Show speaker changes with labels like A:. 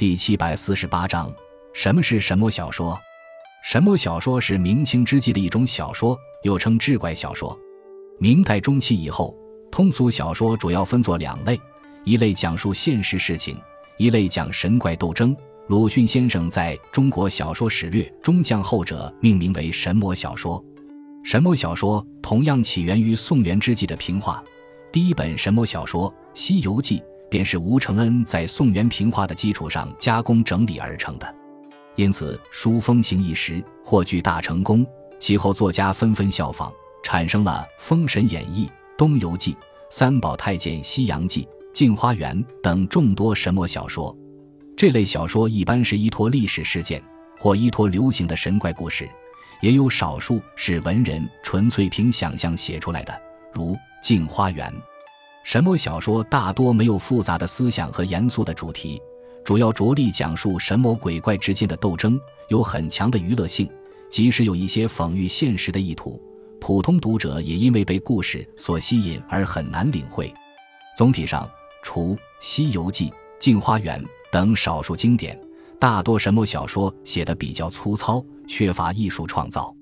A: 第七百四十八章：什么是神魔小说？神魔小说是明清之际的一种小说，又称志怪小说。明代中期以后，通俗小说主要分作两类：一类讲述现实事情，一类讲神怪斗争。鲁迅先生在中国小说史略中将后者命名为神魔小说。神魔小说同样起源于宋元之际的平话。第一本神魔小说《西游记》便是吴承恩在宋元平话的基础上加工整理而成的，因此书风行一时，获巨大成功。其后作家纷纷效仿，产生了《封神演义》《东游记》《三宝太监西洋记》《镜花缘》等众多神魔小说。这类小说一般是依托历史事件或依托流行的神怪故事，也有少数是文人纯粹凭想象写出来的，如《镜花缘》。神魔小说大多没有复杂的思想和严肃的主题，主要着力讲述神魔鬼怪之间的斗争，有很强的娱乐性，即使有一些讽喻现实的意图，普通读者也因为被故事所吸引而很难领会。总体上，除《西游记》《镜花缘》。等少数经典，大多神魔小说写的比较粗糙，缺乏艺术创造。